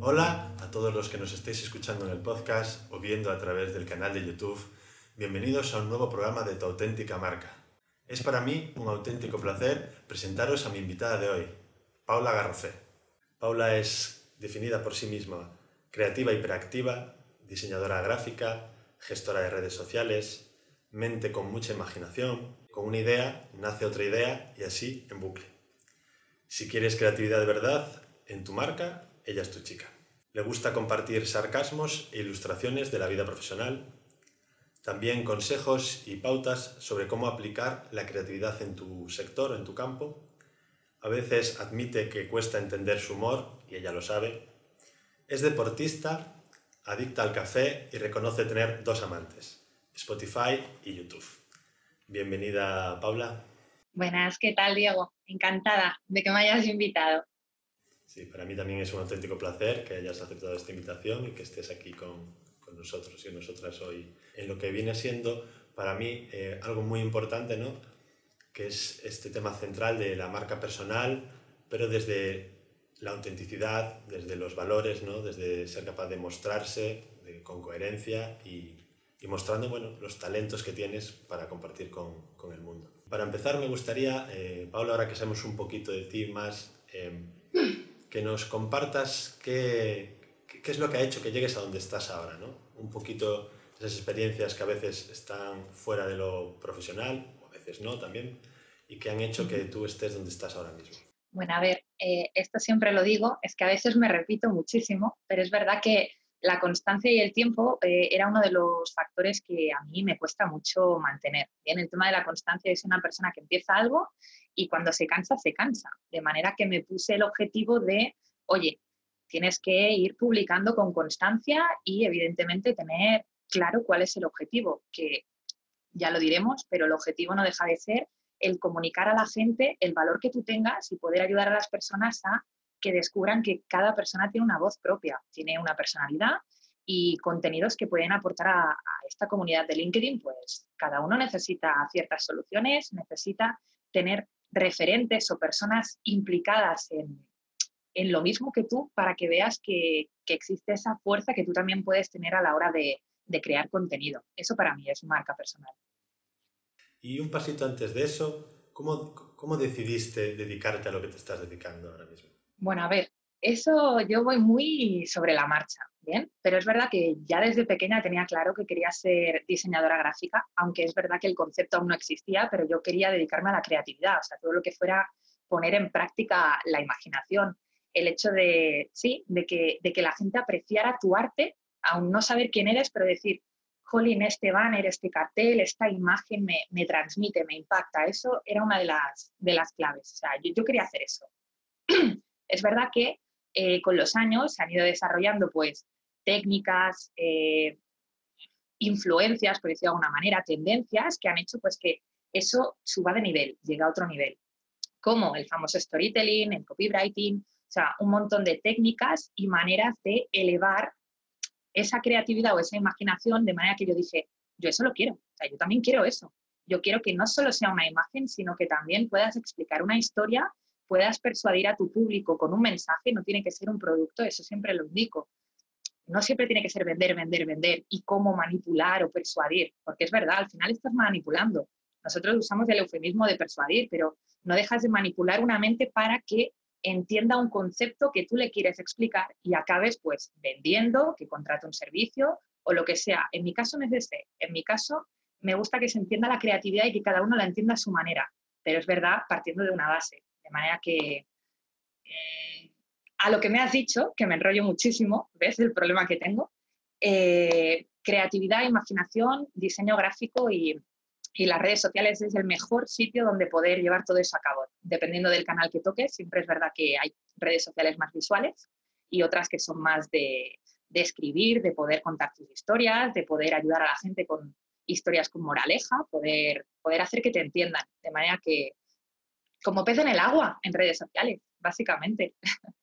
Hola a todos los que nos estéis escuchando en el podcast o viendo a través del canal de YouTube. Bienvenidos a un nuevo programa de Tu auténtica marca. Es para mí un auténtico placer presentaros a mi invitada de hoy, Paula Garrofé. Paula es definida por sí misma creativa hiperactiva, diseñadora gráfica, gestora de redes sociales, mente con mucha imaginación, con una idea nace otra idea y así en bucle. Si quieres creatividad de verdad en tu marca, ella es tu chica. Le gusta compartir sarcasmos e ilustraciones de la vida profesional, también consejos y pautas sobre cómo aplicar la creatividad en tu sector, en tu campo. A veces admite que cuesta entender su humor, y ella lo sabe. Es deportista, adicta al café y reconoce tener dos amantes, Spotify y YouTube. Bienvenida, Paula. Buenas, ¿qué tal, Diego? Encantada de que me hayas invitado. Sí, para mí también es un auténtico placer que hayas aceptado esta invitación y que estés aquí con, con nosotros y nosotras hoy en lo que viene siendo para mí eh, algo muy importante, ¿no? Que es este tema central de la marca personal, pero desde la autenticidad, desde los valores, ¿no? Desde ser capaz de mostrarse con coherencia y, y mostrando bueno, los talentos que tienes para compartir con, con el mundo. Para empezar, me gustaría, eh, Paula, ahora que sabemos un poquito de ti más, eh, que nos compartas qué, qué, es lo que ha hecho que llegues a donde estás ahora, ¿no? Un poquito esas experiencias que a veces están fuera de lo profesional, o a veces no también, y que han hecho que tú estés donde estás ahora mismo. Bueno, a ver, eh, esto siempre lo digo, es que a veces me repito muchísimo, pero es verdad que la constancia y el tiempo eh, era uno de los factores que a mí me cuesta mucho mantener. Bien, el tema de la constancia es una persona que empieza algo y cuando se cansa, se cansa. De manera que me puse el objetivo de, oye, tienes que ir publicando con constancia y evidentemente tener claro cuál es el objetivo, que ya lo diremos, pero el objetivo no deja de ser el comunicar a la gente el valor que tú tengas y poder ayudar a las personas a que descubran que cada persona tiene una voz propia, tiene una personalidad y contenidos que pueden aportar a, esta comunidad de LinkedIn, pues cada uno necesita ciertas soluciones, necesita tener referentes o personas implicadas en, lo mismo que tú para que veas que, existe esa fuerza que tú también puedes tener a la hora de, de crear contenido. Eso para mí es marca personal. Y un pasito antes de eso, ¿cómo, ¿cómo decidiste dedicarte a lo que te estás dedicando ahora mismo? Bueno, a ver, eso yo voy muy sobre la marcha, ¿bien? Pero es verdad que ya desde pequeña tenía claro que quería ser diseñadora gráfica, aunque es verdad que el concepto aún no existía, pero yo quería dedicarme a la creatividad, o sea, todo lo que fuera poner en práctica la imaginación, el hecho de, sí, de que, de que la gente apreciara tu arte, aún no saber quién eres, pero decir, jolín, este banner, este cartel, esta imagen me, me transmite, me impacta. Eso era una de las, de las claves. O sea, yo, yo quería hacer eso. es verdad que eh, con los años se han ido desarrollando pues técnicas, eh, influencias, por decirlo de alguna manera, tendencias que han hecho pues que eso suba de nivel, llega a otro nivel, como el famoso storytelling, el copywriting, o sea, un montón de técnicas y maneras de elevar esa creatividad o esa imaginación de manera que yo dije, yo eso lo quiero, o sea, yo también quiero eso. Yo quiero que no solo sea una imagen, sino que también puedas explicar una historia puedas persuadir a tu público con un mensaje, no tiene que ser un producto, eso siempre lo indico. No siempre tiene que ser vender, vender, vender y cómo manipular o persuadir, porque es verdad, al final estás manipulando. Nosotros usamos el eufemismo de persuadir, pero no dejas de manipular una mente para que entienda un concepto que tú le quieres explicar y acabes pues vendiendo, que contrate un servicio o lo que sea. En mi caso no es ese. En mi caso me gusta que se entienda la creatividad y que cada uno la entienda a su manera, pero es verdad partiendo de una base. De manera que eh, a lo que me has dicho, que me enrollo muchísimo, ¿ves el problema que tengo? Eh, creatividad, imaginación, diseño gráfico y, y, las redes sociales es el mejor sitio donde poder llevar todo eso a cabo. Dependiendo del canal que toques, siempre es verdad que hay redes sociales más visuales y otras que son más de, de escribir, de poder contar tus historias, de poder ayudar a la gente con historias con moraleja, poder, poder hacer que te entiendan. De manera que como pez en el agua en redes sociales, básicamente.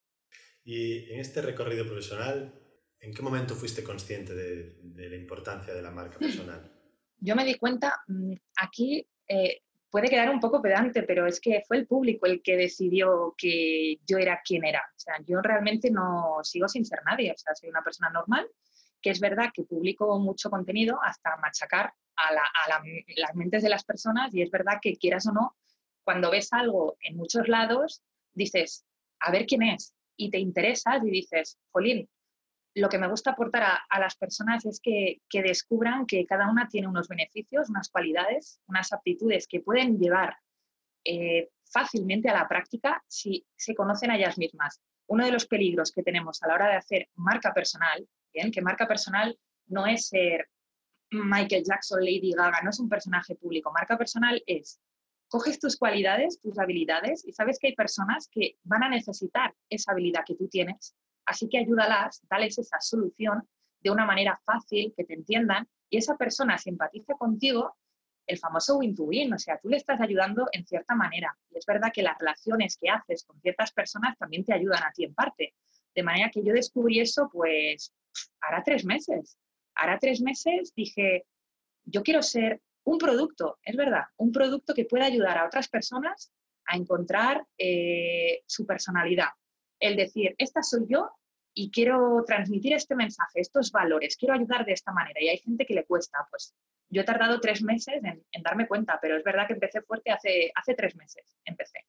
Y en este recorrido profesional, ¿en qué momento fuiste consciente de, de la importancia de la marca personal? Yo me di cuenta, mm, aquí eh, puede quedar un poco pedante, pero es que fue el público el que decidió que yo era quien era. O sea, yo realmente no sigo sin ser nadie, o sea, soy una persona normal, que es verdad que publico mucho contenido hasta machacar a, las mentes de las personas y es verdad que quieras o no, cuando ves algo en muchos lados, dices, a ver quién es, y te interesas y dices, Jolín, lo que me gusta aportar a, las personas es que, descubran que cada una tiene unos beneficios, unas cualidades, unas aptitudes que pueden llevar eh, fácilmente a la práctica si se conocen a ellas mismas. Uno de los peligros que tenemos a la hora de hacer marca personal, ¿bien? que marca personal no es ser Michael Jackson, Lady Gaga, no es un personaje público. Marca personal es, coges tus cualidades, tus habilidades y sabes que hay personas que van a necesitar esa habilidad que tú tienes Así que ayúdalas, dales esa solución de una manera fácil, que te entiendan y esa persona simpatice contigo, el famoso win-to-win, o sea, tú le estás ayudando en cierta manera. Y es verdad que las relaciones que haces con ciertas personas también te ayudan a ti en parte. De manera que yo descubrí eso, pues, hará tres meses. Hará tres meses dije, yo quiero ser un producto, es verdad, un producto que pueda ayudar a otras personas a encontrar eh, su personalidad, el decir, esta soy yo y quiero transmitir este mensaje, estos valores, quiero ayudar de esta manera. Y hay gente que le cuesta, pues yo he tardado tres meses en, darme cuenta, pero es verdad que empecé fuerte hace, hace tres meses, empecé.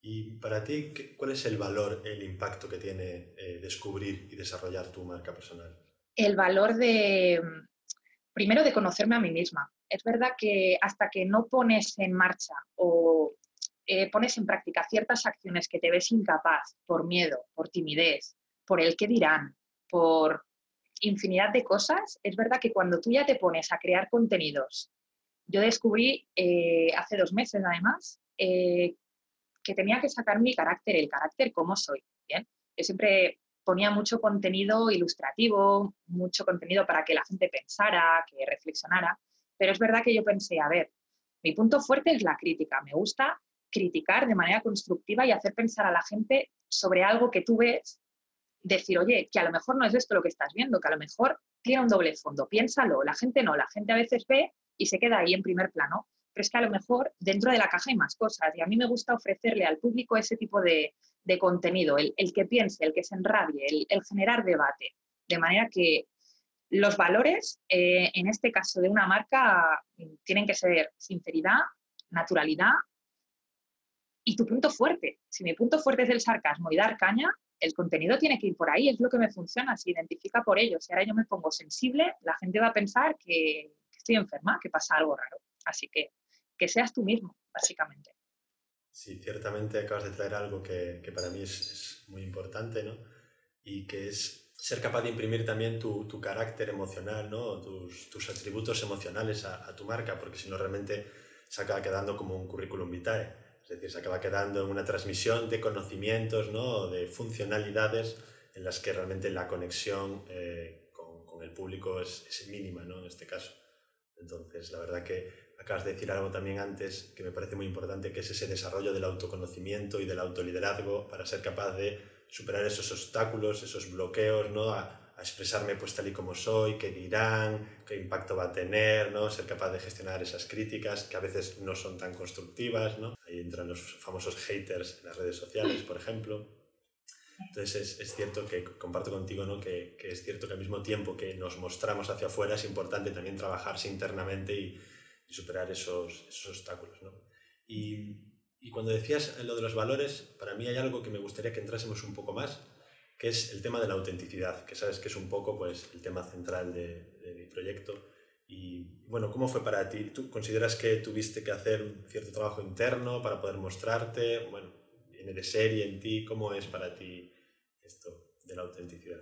¿Y para ti cuál es el valor, el impacto que tiene eh, descubrir y desarrollar tu marca personal? El valor de, primero, de conocerme a mí misma. Es verdad que hasta que no pones en marcha o eh, pones en práctica ciertas acciones que te ves incapaz por miedo, por timidez, por el que dirán, por infinidad de cosas, es verdad que cuando tú ya te pones a crear contenidos, yo descubrí eh, hace dos meses además eh, que tenía que sacar mi carácter, el carácter como soy. ¿bien? Yo siempre ponía mucho contenido ilustrativo, mucho contenido para que la gente pensara, que reflexionara, pero es verdad que yo pensé, a ver, mi punto fuerte es la crítica, me gusta criticar de manera constructiva y hacer pensar a la gente sobre algo que tú ves, decir, oye, que a lo mejor no es esto lo que estás viendo, que a lo mejor tiene un doble fondo, piénsalo, la gente no, la gente a veces ve y se queda ahí en primer plano, pero es que a lo mejor dentro de la caja hay más cosas y a mí me gusta ofrecerle al público ese tipo de, contenido, el, que piense, el que se enrabie, el, generar debate, de manera que los valores, eh, en este caso de una marca, tienen que ser sinceridad, naturalidad y tu punto fuerte. Si mi punto fuerte es el sarcasmo y dar caña, el contenido tiene que ir por ahí, es lo que me funciona, se identifica por ello. Si ahora yo me pongo sensible, la gente va a pensar que, estoy enferma, que pasa algo raro. Así que que seas tú mismo, básicamente. Sí, ciertamente acabas de traer algo que, para mí es, muy importante, ¿no? Y que es ser capaz de imprimir también tu, carácter emocional, ¿no? Tus, tus atributos emocionales a, a, tu marca, porque si no realmente se acaba quedando como un currículum vitae. Es decir, se acaba quedando en una transmisión de conocimientos, ¿no? de funcionalidades en las que realmente la conexión eh, con, con, el público es, es, mínima, ¿no? en este caso. Entonces, la verdad que acabas de decir algo también antes que me parece muy importante, que es ese desarrollo del autoconocimiento y del autoliderazgo para ser capaz de superar esos obstáculos, esos bloqueos, ¿no? A, a expresarme pues tal y como soy, qué dirán, qué impacto va a tener, ¿no? ser capaz de gestionar esas críticas que a veces no son tan constructivas. ¿no? Ahí entran los famosos haters en las redes sociales, por ejemplo. Entonces es, cierto que comparto contigo ¿no? que, que, es cierto que al mismo tiempo que nos mostramos hacia afuera es importante también trabajarse internamente y, y superar esos, esos obstáculos. ¿no? Y, y cuando decías lo de los valores, para mí hay algo que me gustaría que entrásemos un poco más, que es el tema de la autenticidad, que sabes que es un poco pues, el tema central de, mi proyecto. Y bueno, ¿cómo fue para ti? ¿Tú consideras que tuviste que hacer un cierto trabajo interno para poder mostrarte? Bueno, viene de serie en ti. ¿Cómo es para ti esto de la autenticidad?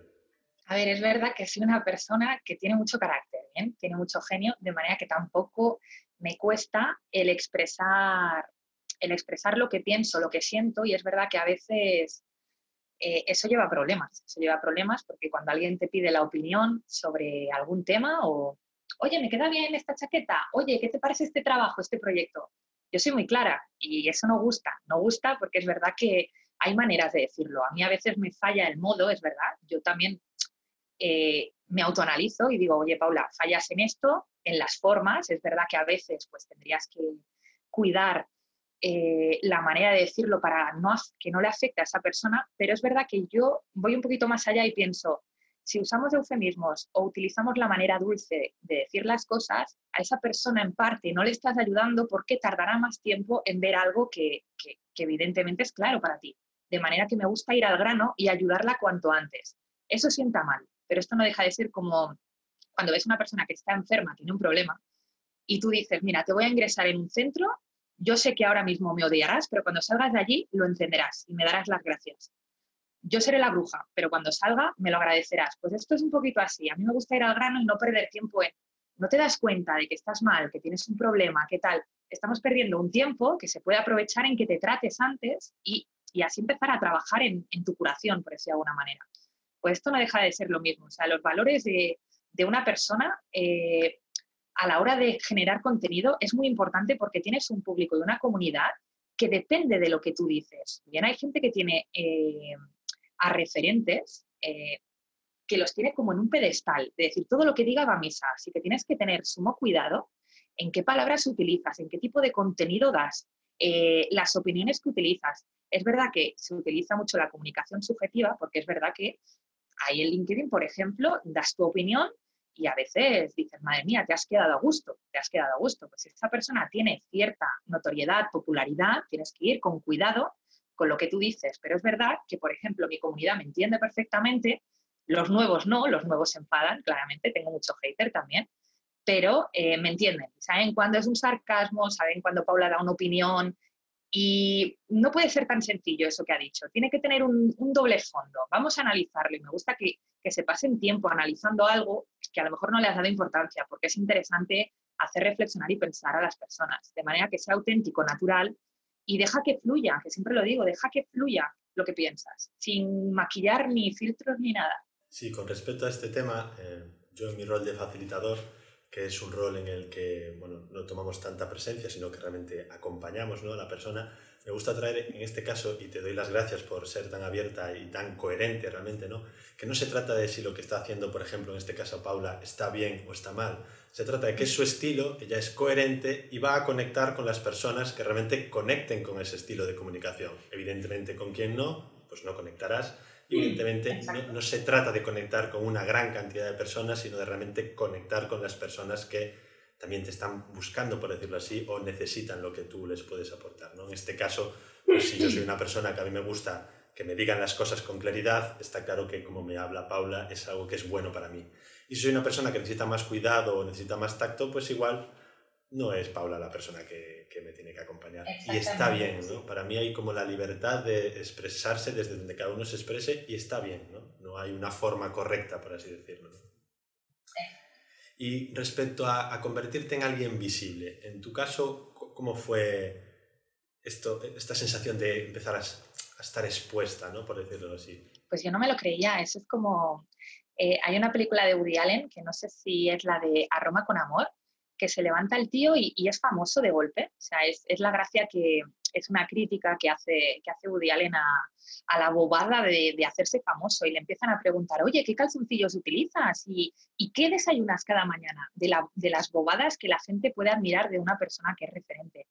A ver, es verdad que soy una persona que tiene mucho carácter, tiene mucho genio, de manera que tampoco me cuesta el expresar, el expresar lo que pienso, lo que siento, y es verdad que a veces eh, eso lleva problemas. Eso lleva problemas porque cuando alguien te pide la opinión sobre algún tema o, oye, me queda bien esta chaqueta, oye, ¿qué te parece este trabajo, este proyecto? Yo soy muy clara y eso no gusta. No gusta porque es verdad que hay maneras de decirlo. A mí a veces me falla el modo, es verdad. Yo también eh, me autoanalizo y digo, oye, Paula, fallas en esto, en las formas. Es verdad que a veces pues tendrías que cuidar eh, la manera de decirlo para no, que no le afecte a esa persona, pero es verdad que yo voy un poquito más allá y pienso, si usamos eufemismos o utilizamos la manera dulce de decir las cosas, a esa persona en parte no le estás ayudando porque tardará más tiempo en ver algo que, evidentemente es claro para ti. De manera que me gusta ir al grano y ayudarla cuanto antes. Eso sienta mal, pero esto no deja de ser como cuando ves una persona que está enferma, tiene un problema, y tú dices, mira, te voy a ingresar en un centro, yo sé que ahora mismo me odiarás, pero cuando salgas de allí lo encenderás y me darás las gracias yo seré la bruja, pero cuando salga me lo agradecerás. Pues esto es un poquito así. A mí me gusta ir al grano y no perder tiempo en, no te das cuenta de que estás mal, que tienes un problema, qué tal. Estamos perdiendo un tiempo que se puede aprovechar en que te trates antes y, así empezar a trabajar en, tu curación, por decirlo de alguna manera. Pues esto no deja de ser lo mismo. O sea, los valores de, una persona eh, a la hora de generar contenido es muy importante porque tienes un público y una comunidad que depende de lo que tú dices. Bien, hay gente que tiene eh, a referentes eh, que los tiene como en un pedestal, de decir, todo lo que diga va a misa, así que tienes que tener sumo cuidado en qué palabras utilizas, en qué tipo de contenido das, las opiniones que utilizas. Es verdad que se utiliza mucho la comunicación subjetiva, porque es verdad que ahí en LinkedIn, por ejemplo, das tu opinión y a veces dices, madre mía, te has quedado a gusto, te has quedado a gusto. Pues si esta persona tiene cierta notoriedad, popularidad, tienes que ir con cuidado con lo que tú dices, pero es verdad que, por ejemplo, mi comunidad me entiende perfectamente, los nuevos no, los nuevos se enfadan, claramente, tengo mucho hater también, pero eh, me entienden, saben cuándo es un sarcasmo, saben cuándo Paula da una opinión y no puede ser tan sencillo eso que ha dicho, tiene que tener un, doble fondo, vamos a analizarlo y me gusta que, que se pasen tiempo analizando algo que a lo mejor no le has dado importancia porque es interesante hacer reflexionar y pensar a las personas, de manera que sea auténtico, natural y deja que fluya, que siempre lo digo, deja que fluya lo que piensas, sin maquillar ni filtros ni nada. Sí, con respecto a este tema, eh, yo en mi rol de facilitador, que es un rol en el que bueno, no tomamos tanta presencia, sino que realmente acompañamos ¿no? a la persona, me gusta traer en este caso, y te doy las gracias por ser tan abierta y tan coherente realmente, ¿no? que no se trata de si lo que está haciendo, por ejemplo, en este caso Paula, está bien o está mal, se trata de que es su estilo, ella es coherente y va a conectar con las personas que realmente conecten con ese estilo de comunicación. Evidentemente, con quien no, pues no conectarás. Evidentemente, no, se trata de conectar con una gran cantidad de personas, sino de realmente conectar con las personas que también te están buscando, por decirlo así, o necesitan lo que tú les puedes aportar. ¿no? En este caso, pues si yo soy una persona que a mí me gusta que me digan las cosas con claridad, está claro que como me habla Paula es algo que es bueno para mí. Y si soy una persona que necesita más cuidado o necesita más tacto, pues igual no es Paula la persona que, que me tiene que acompañar. Y está bien, ¿no? Para mí hay como la libertad de expresarse desde donde cada uno se exprese y está bien, ¿no? No hay una forma correcta, por así decirlo. Y respecto a, a, convertirte en alguien visible, en tu caso, ¿cómo fue esto, esta sensación de empezar a, a estar expuesta, ¿no? por decirlo así? Pues yo no me lo creía, eso es como eh, hay una película de Woody Allen, que no sé si es la de A Roma con Amor, que se levanta el tío y, es famoso de golpe. O sea, es, la gracia que es una crítica que hace, que hace Woody Allen a, la bobada de, hacerse famoso y le empiezan a preguntar, oye, ¿qué calzoncillos utilizas? ¿Y, qué desayunas cada mañana? De, las bobadas que la gente puede admirar de una persona que es referente.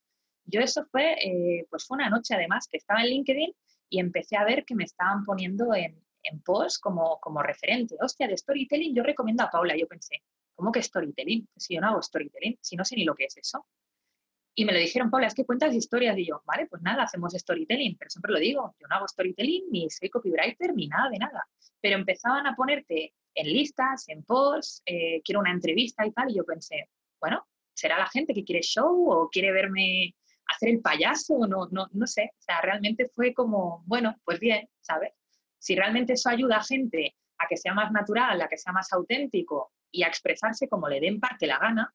Yo eso fue, eh, pues fue una noche además que estaba en LinkedIn y empecé a ver que me estaban poniendo en, en post como, como referente. Hostia, de storytelling yo recomiendo a Paula. Yo pensé, ¿cómo que storytelling? Si yo no hago storytelling, si no sé ni lo que es eso. Y me lo dijeron, Paula, es que cuentas historias. Y yo, vale, pues nada, hacemos storytelling. Pero siempre lo digo, yo no hago storytelling, ni soy copywriter, ni nada de nada. Pero empezaban a ponerte en listas, en posts, eh, quiero una entrevista y tal. Y yo pensé, bueno, ¿será la gente que quiere show o quiere verme hacer el payaso? No, no, no sé. O sea, realmente fue como, bueno, pues bien, ¿sabes? Si realmente eso ayuda a gente a que sea más natural, a que sea más auténtico y a expresarse como le den parte la gana,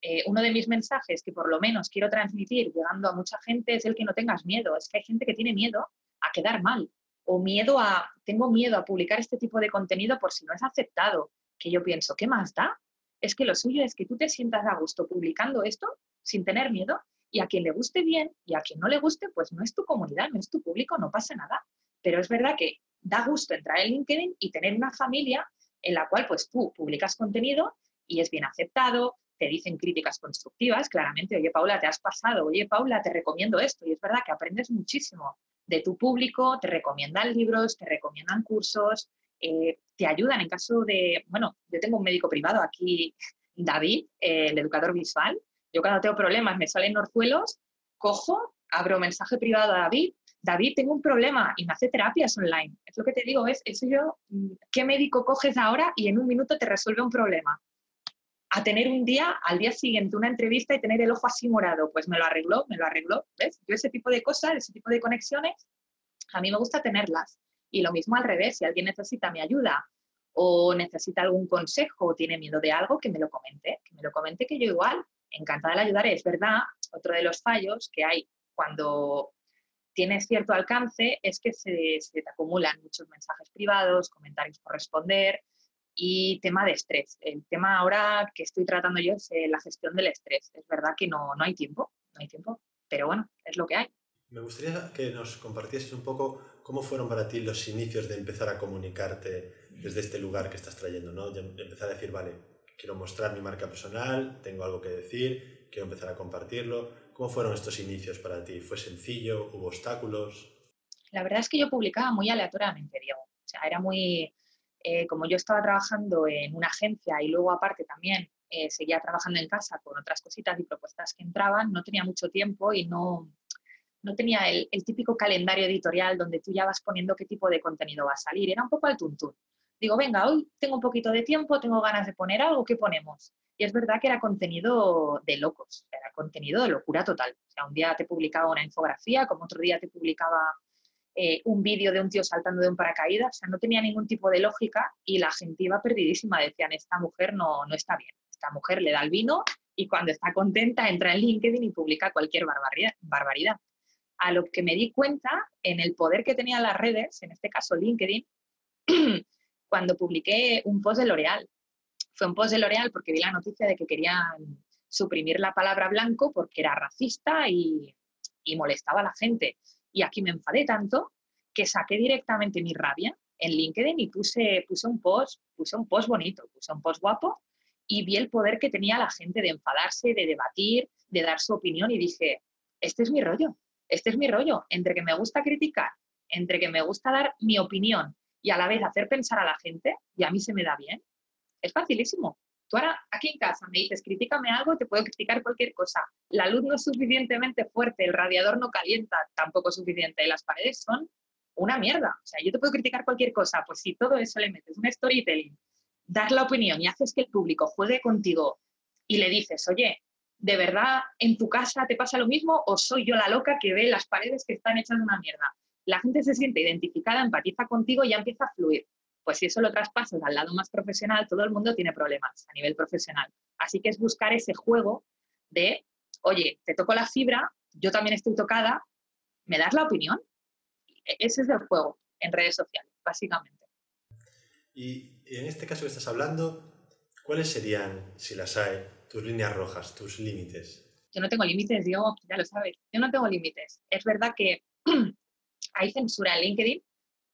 eh, uno de mis mensajes que por lo menos quiero transmitir llegando a mucha gente es el que no tengas miedo. Es que hay gente que tiene miedo a quedar mal o miedo a, tengo miedo a publicar este tipo de contenido por si no es aceptado. Que yo pienso, ¿qué más da? Es que lo suyo es que tú te sientas a gusto publicando esto sin tener miedo y a quien le guste bien y a quien no le guste, pues no es tu comunidad, no es tu público, no pasa nada. Pero es verdad que da gusto entrar en LinkedIn y tener una familia en la cual pues tú publicas contenido y es bien aceptado, te dicen críticas constructivas, claramente, oye Paula, te has pasado, oye Paula, te recomiendo esto. Y es verdad que aprendes muchísimo de tu público, te recomiendan libros, te recomiendan cursos, eh, te ayudan en caso de, bueno, yo tengo un médico privado aquí, David, eh, el educador visual. Yo cuando tengo problemas, me salen orzuelos, cojo, abro mensaje privado a David, David, tengo un problema y me hace terapias online. Es lo que te digo, es eso yo, mm, ¿qué médico coges ahora y en un minuto te resuelve un problema? A tener un día, al día siguiente, una entrevista y tener el ojo así morado, pues me lo arregló, me lo arregló, ¿ves? Yo ese tipo de cosas, ese tipo de conexiones, a mí me gusta tenerlas. Y lo mismo al revés, si alguien necesita mi ayuda o necesita algún consejo o tiene miedo de algo, que me lo comente, que me lo comente que yo igual, encantada de ayudar. Es verdad, otro de los fallos que hay cuando tienes cierto alcance es que se, te acumulan muchos mensajes privados, comentarios por responder y tema de estrés. El tema ahora que estoy tratando yo es eh, la gestión del estrés. Es verdad que no, no hay tiempo, no hay tiempo, pero bueno, es lo que hay. Me gustaría que nos compartieses un poco cómo fueron para ti los inicios de empezar a comunicarte desde este lugar que estás trayendo, ¿no? De empezar a decir, vale, quiero mostrar mi marca personal, tengo algo que decir, quiero empezar a compartirlo. ¿Cómo fueron estos inicios para ti? ¿Fue sencillo? ¿Hubo obstáculos? La verdad es que yo publicaba muy aleatoriamente, Diego. O sea, era muy... Eh, como yo estaba trabajando en una agencia y luego aparte también eh, seguía trabajando en casa con otras cositas y propuestas que entraban, no tenía mucho tiempo y no, no tenía el, el, típico calendario editorial donde tú ya vas poniendo qué tipo de contenido va a salir. Era un poco al tuntún. Digo, venga, hoy tengo un poquito de tiempo, tengo ganas de poner algo, ¿qué ponemos? Y es verdad que era contenido de locos, era contenido de locura total. O sea, un día te publicaba una infografía, como otro día te publicaba eh, un vídeo de un tío saltando de un paracaídas, o sea, no tenía ningún tipo de lógica y la gente iba perdidísima, decían, esta mujer no, no está bien, esta mujer le da el vino y cuando está contenta entra en LinkedIn y publica cualquier barbaridad. barbaridad. A lo que me di cuenta en el poder que tenían las redes, en este caso LinkedIn, cuando publiqué un post de L'Oreal fue un post de L'Oreal porque vi la noticia de que querían suprimir la palabra blanco porque era racista y, molestaba a la gente. Y aquí me enfadé tanto que saqué directamente mi rabia en LinkedIn y puse, puse un post, puse un post bonito, puse un post guapo y vi el poder que tenía la gente de enfadarse, de debatir, de dar su opinión y dije, este es mi rollo, este es mi rollo, entre que me gusta criticar, entre que me gusta dar mi opinión y a la vez hacer pensar a la gente, y a mí se me da bien, es facilísimo. Tú ahora aquí en casa me dices, critícame algo, te puedo criticar cualquier cosa. La luz no es suficientemente fuerte, el radiador no calienta tampoco suficiente, las paredes son una mierda. O sea, yo te puedo criticar cualquier cosa, pues si todo eso le metes un storytelling, das la opinión y haces que el público juegue contigo y le dices, oye, ¿de verdad en tu casa te pasa lo mismo o soy yo la loca que ve las paredes que están hechas de una mierda? La gente se siente identificada, empatiza contigo y ya empieza a fluir. Pues si eso lo traspasas al lado más profesional, todo el mundo tiene problemas a nivel profesional. Así que es buscar ese juego de, oye, te toco la fibra, yo también estoy tocada, ¿me das la opinión? E-, ese es el juego en redes sociales, básicamente. Y en este caso que estás hablando, ¿cuáles serían, si las hay, tus líneas rojas, tus límites? Yo no tengo límites, Diego, ya lo sabes. Yo no tengo límites. Es verdad que hay censura en LinkedIn,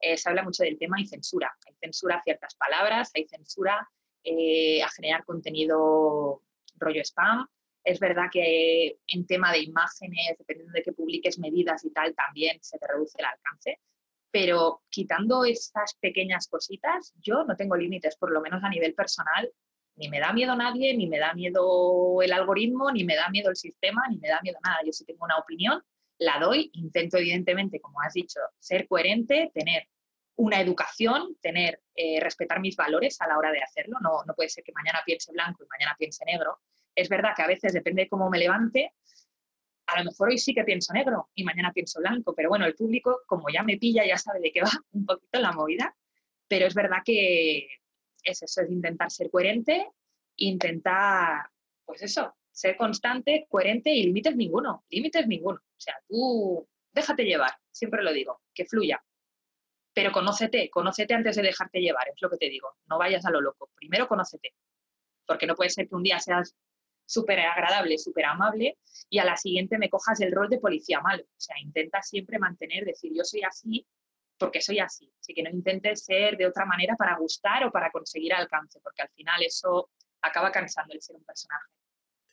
eh, se habla mucho del tema, hay censura. Hay censura a ciertas palabras, hay censura eh, a generar contenido rollo spam. Es verdad que en tema de imágenes, dependiendo de qué publiques medidas y tal, también se te reduce el alcance. Pero quitando esas pequeñas cositas, yo no tengo límites, por lo menos a nivel personal. Ni me da miedo nadie, ni me da miedo el algoritmo, ni me da miedo el sistema, ni me da miedo nada. Yo sí tengo una opinión la doy, intento evidentemente, como has dicho, ser coherente, tener una educación, tener, eh, respetar mis valores a la hora de hacerlo. No, no puede ser que mañana piense blanco y mañana piense negro. Es verdad que a veces depende de cómo me levante, a lo mejor hoy sí que pienso negro y mañana pienso blanco, pero bueno, el público, como ya me pilla, ya sabe de qué va un poquito la movida, pero es verdad que es eso, es intentar ser coherente, intentar, pues eso, ser constante, coherente y límites ninguno, límites ninguno. O sea, tú déjate llevar, siempre lo digo, que fluya. Pero conócete, conócete antes de dejarte llevar, es lo que te digo. No vayas a lo loco. Primero conócete. Porque no puede ser que un día seas súper agradable, súper amable y a la siguiente me cojas el rol de policía malo. O sea, intenta siempre mantener, decir yo soy así porque soy así. Así que no intentes ser de otra manera para gustar o para conseguir alcance, porque al final eso acaba cansando el ser un personaje.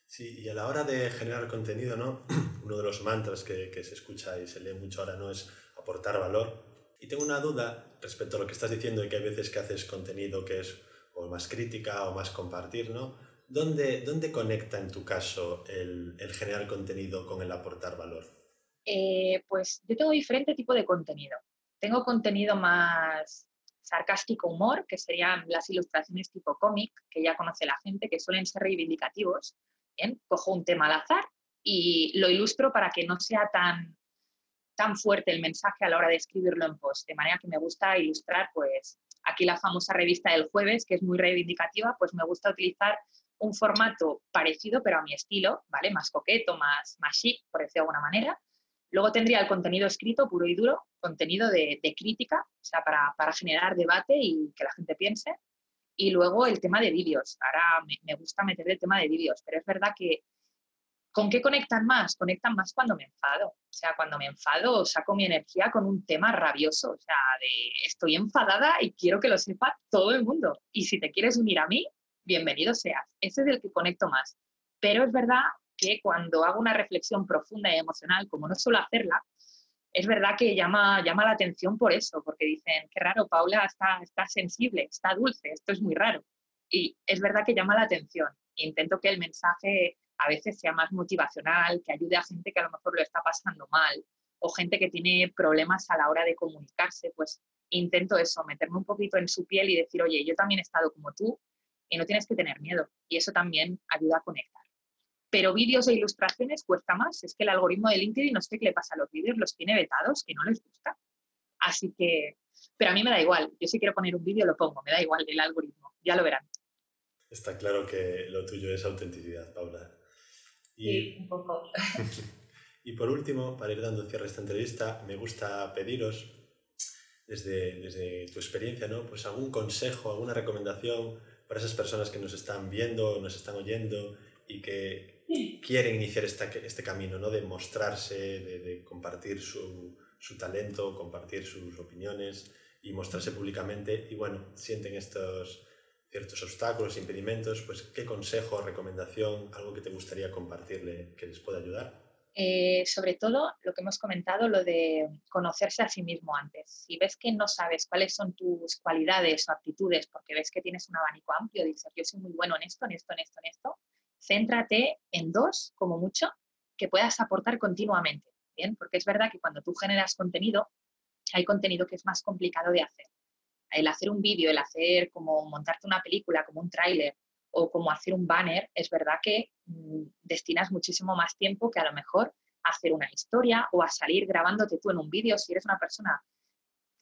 Sí, y a la hora de generar contenido, ¿no? Uno de los mantras que, que, se escucha y se lee mucho ahora no es aportar valor. Y tengo una duda respecto a lo que estás diciendo y que hay veces que haces contenido que es o más crítica o más compartir, ¿no? ¿Dónde, dónde conecta en tu caso el, el generar contenido con el aportar valor? Eh, pues yo tengo diferente tipo de contenido. Tengo contenido más sarcástico humor, que serían las ilustraciones tipo cómic, que ya conoce la gente, que suelen ser reivindicativos. Cojo un tema al azar y lo ilustro para que no sea tan, tan fuerte el mensaje a la hora de escribirlo en post. De manera que me gusta ilustrar, pues, aquí la famosa revista del jueves, que es muy reivindicativa, pues me gusta utilizar un formato parecido, pero a mi estilo, ¿vale? Más coqueto, más, más chic, por decirlo de alguna manera. Luego tendría el contenido escrito, puro y duro, contenido de, crítica, o sea, para, para, generar debate y que la gente piense. Y luego el tema de vídeos. Ahora me, gusta meter el tema de vídeos, pero es verdad que ¿Con qué conectan más? Conectan más cuando me enfado. O sea, cuando me enfado saco mi energía con un tema rabioso. O sea, de estoy enfadada y quiero que lo sepa todo el mundo. Y si te quieres unir a mí, bienvenido seas. Ese es el que conecto más. Pero es verdad que cuando hago una reflexión profunda y emocional, como no suelo hacerla, es verdad que llama, llama la atención por eso, porque dicen, qué raro, Paula está, está sensible, está dulce, esto es muy raro. Y es verdad que llama la atención. Intento que el mensaje a veces sea más motivacional, que ayude a gente que a lo mejor lo está pasando mal o gente que tiene problemas a la hora de comunicarse, pues intento eso, meterme un poquito en su piel y decir, oye, yo también he estado como tú y no tienes que tener miedo. Y eso también ayuda a conectar. Pero vídeos e ilustraciones cuesta más. Es que el algoritmo de LinkedIn no sé qué le pasa a los vídeos, los tiene vetados, que no les gusta. Así que, pero a mí me da igual. Yo si quiero poner un vídeo lo pongo, me da igual el algoritmo, ya lo verán. Está claro que lo tuyo es autenticidad, Paula. Y, un poco. y por último, para ir dando cierre a esta entrevista, me gusta pediros, desde, desde tu experiencia, ¿no? pues algún consejo, alguna recomendación para esas personas que nos están viendo, nos están oyendo y que quieren iniciar este camino ¿no? de mostrarse, de, compartir su, su, talento, compartir sus opiniones y mostrarse públicamente y bueno, sienten estos, ciertos obstáculos, impedimentos, pues ¿qué consejo, recomendación, algo que te gustaría compartirle que les pueda ayudar? Eh, sobre todo lo que hemos comentado, lo de conocerse a sí mismo antes. Si ves que no sabes cuáles son tus cualidades o aptitudes, porque ves que tienes un abanico amplio, dices, yo soy muy bueno en esto, en esto, en esto, en esto, céntrate en dos, como mucho, que puedas aportar continuamente. ¿bien? Porque es verdad que cuando tú generas contenido, hay contenido que es más complicado de hacer el hacer un vídeo, el hacer como montarte una película, como un tráiler o como hacer un banner, es verdad que mm, destinas muchísimo más tiempo que a lo mejor a hacer una historia o a salir grabándote tú en un vídeo. Si eres una persona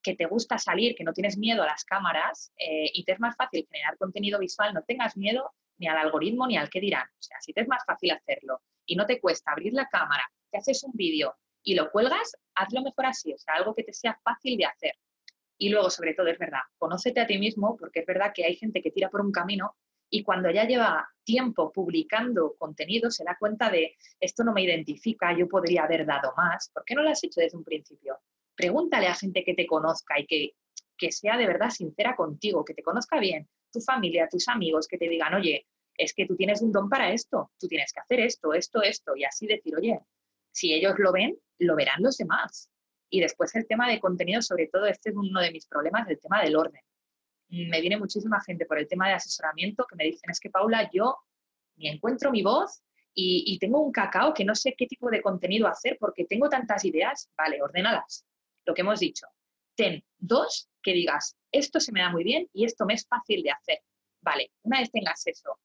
que te gusta salir, que no tienes miedo a las cámaras eh, y te es más fácil generar contenido visual, no tengas miedo ni al algoritmo ni al que dirán. O sea, si te es más fácil hacerlo y no te cuesta abrir la cámara, te haces un vídeo y lo cuelgas, hazlo mejor así, o sea, algo que te sea fácil de hacer. Y luego, sobre todo, es verdad, conócete a ti mismo, porque es verdad que hay gente que tira por un camino y cuando ya lleva tiempo publicando contenido se da cuenta de esto no me identifica, yo podría haber dado más. ¿Por qué no lo has hecho desde un principio? Pregúntale a gente que te conozca y que, que sea de verdad sincera contigo, que te conozca bien, tu familia, tus amigos, que te digan, oye, es que tú tienes un don para esto, tú tienes que hacer esto, esto, esto, y así decir, oye, si ellos lo ven, lo verán los demás. Y después el tema de contenido, sobre todo, este es uno de mis problemas, el tema del orden. Me viene muchísima gente por el tema de asesoramiento que me dicen, es que Paula, yo ni encuentro mi voz y, y tengo un cacao que no sé qué tipo de contenido hacer porque tengo tantas ideas. Vale, ordenadas. Lo que hemos dicho. Ten dos que digas, esto se me da muy bien y esto me es fácil de hacer. Vale, una vez tengas eso,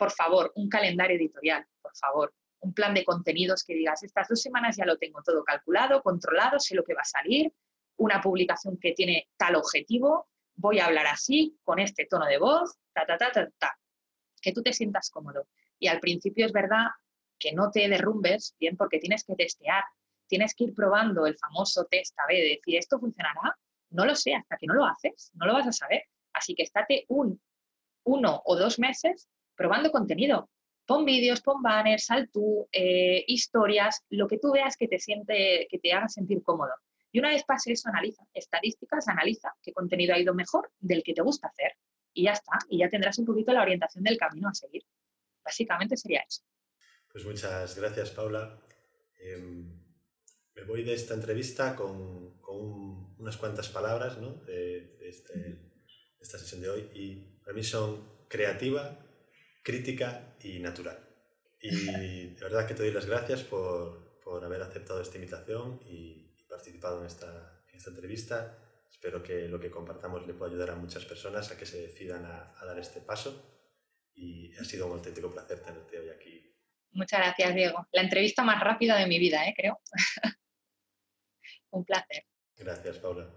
por favor, un calendario editorial, por favor, un plan de contenidos que digas, estas dos semanas ya lo tengo todo calculado, controlado, sé lo que va a salir, una publicación que tiene tal objetivo, voy a hablar así, con este tono de voz, ta, ta, ta, ta, ta. Que tú te sientas cómodo. Y al principio es verdad que no te derrumbes, bien, porque tienes que testear, tienes que ir probando el famoso test A-B de decir, ¿esto funcionará? No lo sé, hasta que no lo haces, no lo vas a saber. Así que estate un, uno o dos meses probando contenido, pon vídeos, pon banners, sal tú, eh, historias, lo que tú veas que te, siente, que te haga sentir cómodo. Y una vez pase eso, analiza estadísticas, analiza qué contenido ha ido mejor del que te gusta hacer. Y ya está, y ya tendrás un poquito la orientación del camino a seguir. Básicamente sería eso. Pues muchas gracias, Paula. Em, me voy de esta entrevista con, unas cuantas palabras de, este, esta sesión de hoy y para mí son creativa, crítica y natural. Y de verdad que te doy las gracias por, haber aceptado esta invitación y, participado en esta, esta, entrevista. Espero que lo que compartamos le pueda ayudar a muchas personas a que se decidan a, a dar este paso y ha sido un auténtico placer tenerte hoy aquí. Muchas gracias, Diego. La entrevista más rápida de mi vida, ¿eh? creo. un placer. Gracias, Paula.